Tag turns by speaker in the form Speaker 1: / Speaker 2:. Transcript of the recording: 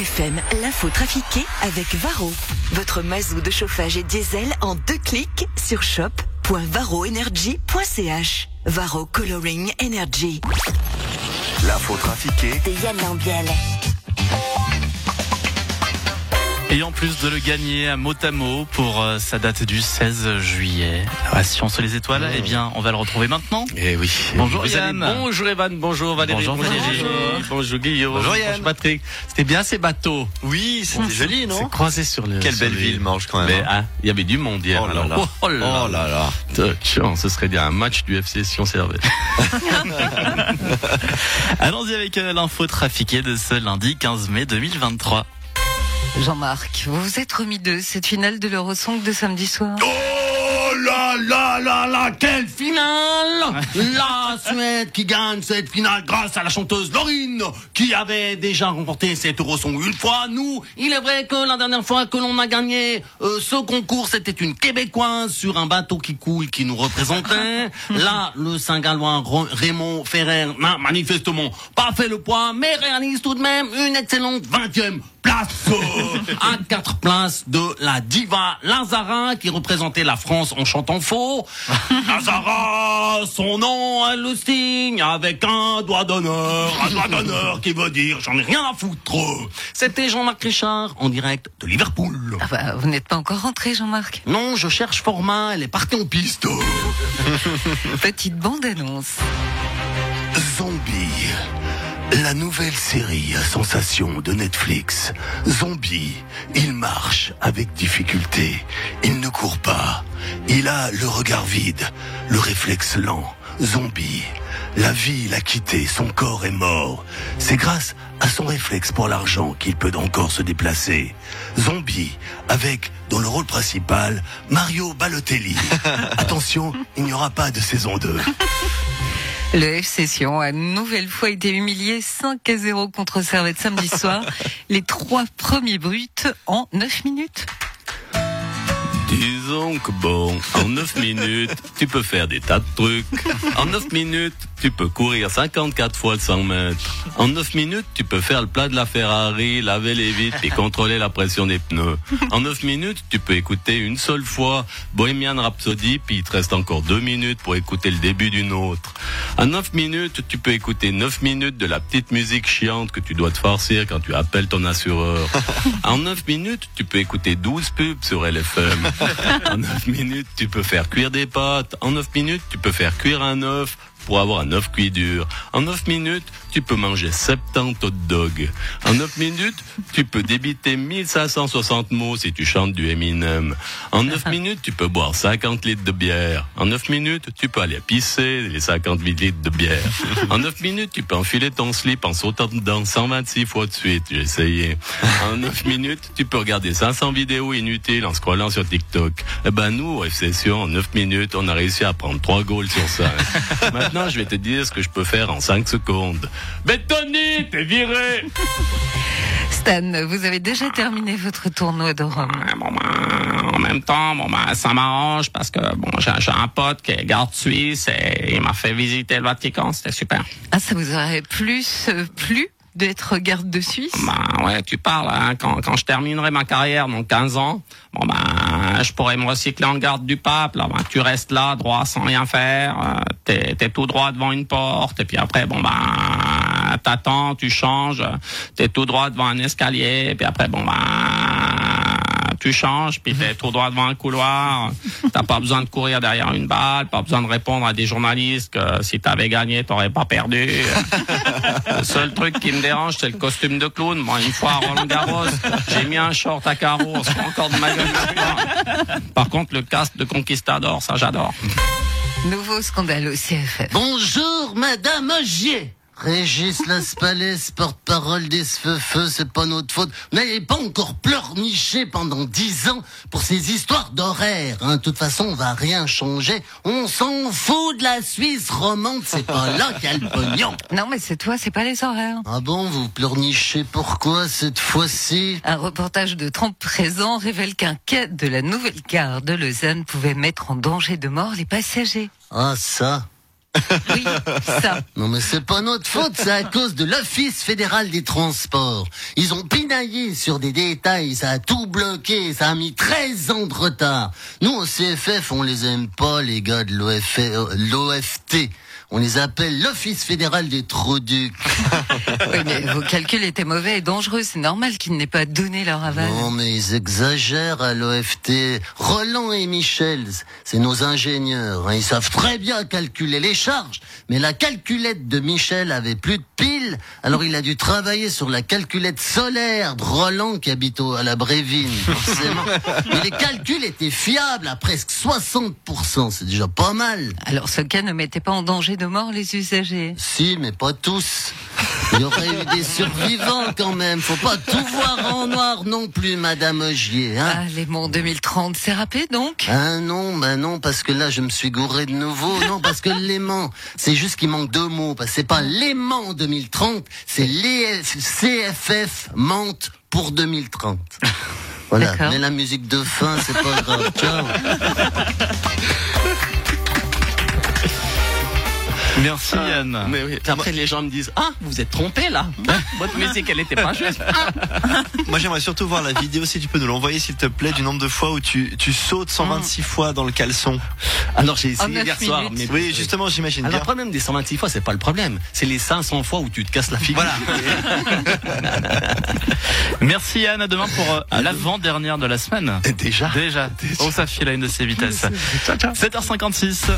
Speaker 1: FM, l'info trafiquée avec Varro. Votre mazou de chauffage et diesel en deux clics sur shop.varroenergy.ch. Varro Coloring Energy.
Speaker 2: L'info trafiquée
Speaker 1: De Yann Lambiel.
Speaker 3: Et en plus de le gagner à mot à mot pour euh, sa date du 16 juillet. Ah, Science les étoiles, eh bien, on va le retrouver maintenant.
Speaker 4: Eh oui.
Speaker 3: Bonjour Yann.
Speaker 4: Bonjour Evan, bonjour Valérie.
Speaker 3: Bonjour Valérie.
Speaker 4: Bonjour, Bonjour Guillaume.
Speaker 3: Bonjour Yann.
Speaker 4: Patrick. C'était bien ces bateaux.
Speaker 2: Oui, c'était joli,
Speaker 3: C'est
Speaker 2: non
Speaker 3: croisé sur le.
Speaker 2: Quelle
Speaker 3: sur
Speaker 2: belle ville, Mange, quand même.
Speaker 4: Mais
Speaker 2: hein.
Speaker 4: hein, il y avait du monde hier.
Speaker 2: Oh là là.
Speaker 4: Oh là
Speaker 2: Oh là là.
Speaker 4: Tiens, ce serait bien un match du FC si on servait.
Speaker 3: Allons-y avec euh, l'info trafiquée de ce lundi 15 mai 2023.
Speaker 5: Jean-Marc, vous vous êtes remis de cette finale de l'Eurosong de samedi soir?
Speaker 6: Oh là là là là, quelle finale La Suède qui gagne cette finale grâce à la chanteuse Laurine, qui avait déjà remporté cette Eurosong une fois. Nous, il est vrai que la dernière fois que l'on a gagné euh, ce concours, c'était une Québécoise sur un bateau qui coule qui nous représentait. Là, le Saint-Gallois Raymond Ferrer n'a manifestement pas fait le poids, mais réalise tout de même une excellente 20e place à quatre places de la diva Lazara qui représentait la France en chantant faux. Lazara, son nom, elle le signe avec un doigt d'honneur, un doigt d'honneur qui veut dire j'en ai rien à foutre. C'était Jean-Marc Richard en direct de Liverpool.
Speaker 5: ah bah, Vous n'êtes pas encore rentré, Jean-Marc.
Speaker 6: Non, je cherche format, elle est partie en piste.
Speaker 5: Petite bande-annonce.
Speaker 6: Zombie. La nouvelle série à sensation de Netflix. Zombie. Il marche avec difficulté. Il ne court pas. Il a le regard vide, le réflexe lent. Zombie. La vie l'a quitté, son corps est mort. C'est grâce à son réflexe pour l'argent qu'il peut encore se déplacer. Zombie, avec, dans le rôle principal, Mario Balotelli. Attention, il n'y aura pas de saison 2.
Speaker 5: Le FC Sion a une nouvelle fois été humilié 5 à 0 contre Servette samedi soir. Les trois premiers bruts en 9 minutes.
Speaker 4: Disons que bon, en 9 minutes, tu peux faire des tas de trucs. En 9 minutes, tu peux courir 54 fois le 100 mètres. En 9 minutes, tu peux faire le plat de la Ferrari, laver les vitres et contrôler la pression des pneus. En 9 minutes, tu peux écouter une seule fois Bohemian Rhapsody, puis il te reste encore 2 minutes pour écouter le début d'une autre. En 9 minutes, tu peux écouter 9 minutes de la petite musique chiante que tu dois te farcir quand tu appelles ton assureur. En 9 minutes, tu peux écouter 12 pubs sur LFM. En 9 minutes, tu peux faire cuire des pâtes. En 9 minutes, tu peux faire cuire un œuf pour avoir un œuf cuit dur. En 9 minutes, tu peux manger 70 hot dogs. En 9 minutes, tu peux débiter 1560 mots si tu chantes du Eminem. En 9 minutes, tu peux boire 50 litres de bière. En 9 minutes, tu peux aller pisser les 58 litres de bière. En 9 minutes, tu peux enfiler ton slip en sautant dedans 126 fois de suite. J'ai essayé. En 9 minutes, tu peux regarder 500 vidéos inutiles en scrollant sur TikTok. Eh ben, nous, au FC Sion, en 9 minutes, on a réussi à prendre 3 goals sur 5. Maintenant, je vais te dire ce que je peux faire en 5 secondes. Tony, t'es viré!
Speaker 5: Stan, vous avez déjà terminé votre tournoi de Rome.
Speaker 6: Ouais, bon, ben, en même temps, bon, ben, ça m'arrange parce que bon, j'ai j'ai un pote qui est garde suisse et il m'a fait visiter le Vatican. C'était super.
Speaker 5: Ah, ça vous aurait plus euh, plu? D'être garde de Suisse?
Speaker 6: Ben ouais, tu parles. Hein, quand, quand je terminerai ma carrière, donc 15 ans, bon ben, je pourrais me recycler en garde du pape. Là, ben, tu restes là, droit, sans rien faire. Euh, t'es, t'es tout droit devant une porte. Et puis après, bon ben, t'attends, tu changes. T'es tout droit devant un escalier. Et puis après, bon ben, tu changes, puis t'es tout droit devant un couloir. T'as pas besoin de courir derrière une balle, pas besoin de répondre à des journalistes que si t'avais gagné, t'aurais pas perdu. le seul truc qui me dérange, c'est le costume de clown. Moi, une fois à Roland Garros, j'ai mis un short à carreaux, on se fout encore de ma gueule. hein. Par contre, le casque de conquistador, ça j'adore.
Speaker 5: Nouveau scandale au CFF.
Speaker 7: Bonjour, Madame Ogier. Régis Laspalais, porte-parole des feux c'est pas notre faute. Vous n'avez pas encore pleurniché pendant dix ans pour ces histoires d'horaire. Hein. De toute façon, on va rien changer. On s'en fout de la Suisse romande, c'est pas là qu'il y a le pognon.
Speaker 5: Non, mais c'est toi, c'est pas les horaires.
Speaker 7: Ah bon, vous pleurnichez pourquoi cette fois-ci?
Speaker 5: Un reportage de 30 présents révèle qu'un quai de la nouvelle gare de Lausanne pouvait mettre en danger de mort les passagers.
Speaker 7: Ah ça
Speaker 5: Oui, ça.
Speaker 7: Non mais c'est pas notre faute, c'est à cause de l'Office fédéral des transports. Ils ont pinaillé sur des détails, ça a tout bloqué, ça a mis 13 ans de retard. Nous au CFF, on les aime pas les gars de l'OF- l'OFT. On les appelle l'Office fédéral des Troducs.
Speaker 5: Oui, mais vos calculs étaient mauvais et dangereux. C'est normal qu'ils n'aient pas donné leur aval.
Speaker 7: Non mais ils exagèrent à l'OFT. Roland et Michel, c'est nos ingénieurs. hein. Ils savent très bien calculer les charges. Mais la calculette de Michel avait plus de Alors il a dû travailler sur la calculette solaire de Roland qui habite au- à la Brévine, forcément. Mais les calculs étaient fiables à presque 60%. C'est déjà pas mal.
Speaker 5: Alors ce cas ne mettait pas en danger de mort les usagers.
Speaker 7: Si, mais pas tous. Il y aurait eu des survivants quand même. Faut pas tout voir en noir non plus, Madame Ogier. Hein
Speaker 5: Ah, les monts 2030, c'est râpé donc?
Speaker 7: Ah non, bah non, parce que là je me suis gouré de nouveau. Non, parce que l'aimant, c'est juste qu'il manque deux mots. Parce que c'est pas l'aimant 2030, c'est les CFF mente pour 2030. Voilà, mais la musique de fin, c'est pas grave. Ciao.
Speaker 3: Merci Yann.
Speaker 4: Mais oui. Après, les gens me disent Ah, vous êtes trompé là. Votre musique, elle était pas juste.
Speaker 8: Moi j'aimerais surtout voir la vidéo si tu peux nous l'envoyer s'il te plaît du nombre de fois où tu, tu sautes 126 fois dans le caleçon.
Speaker 4: Alors, j'ai essayé
Speaker 5: neuf
Speaker 4: hier soir. Mais
Speaker 8: Oui justement j'imagine
Speaker 4: Alors, le problème des 126 fois, c'est pas le problème. C'est les 500 fois où tu te casses la figure.
Speaker 8: Voilà.
Speaker 3: Merci Yann, à demain pour euh, l'avant-dernière de la semaine.
Speaker 8: Déjà.
Speaker 3: Déjà. Oh, ça file à une de ses vitesses. 7h56.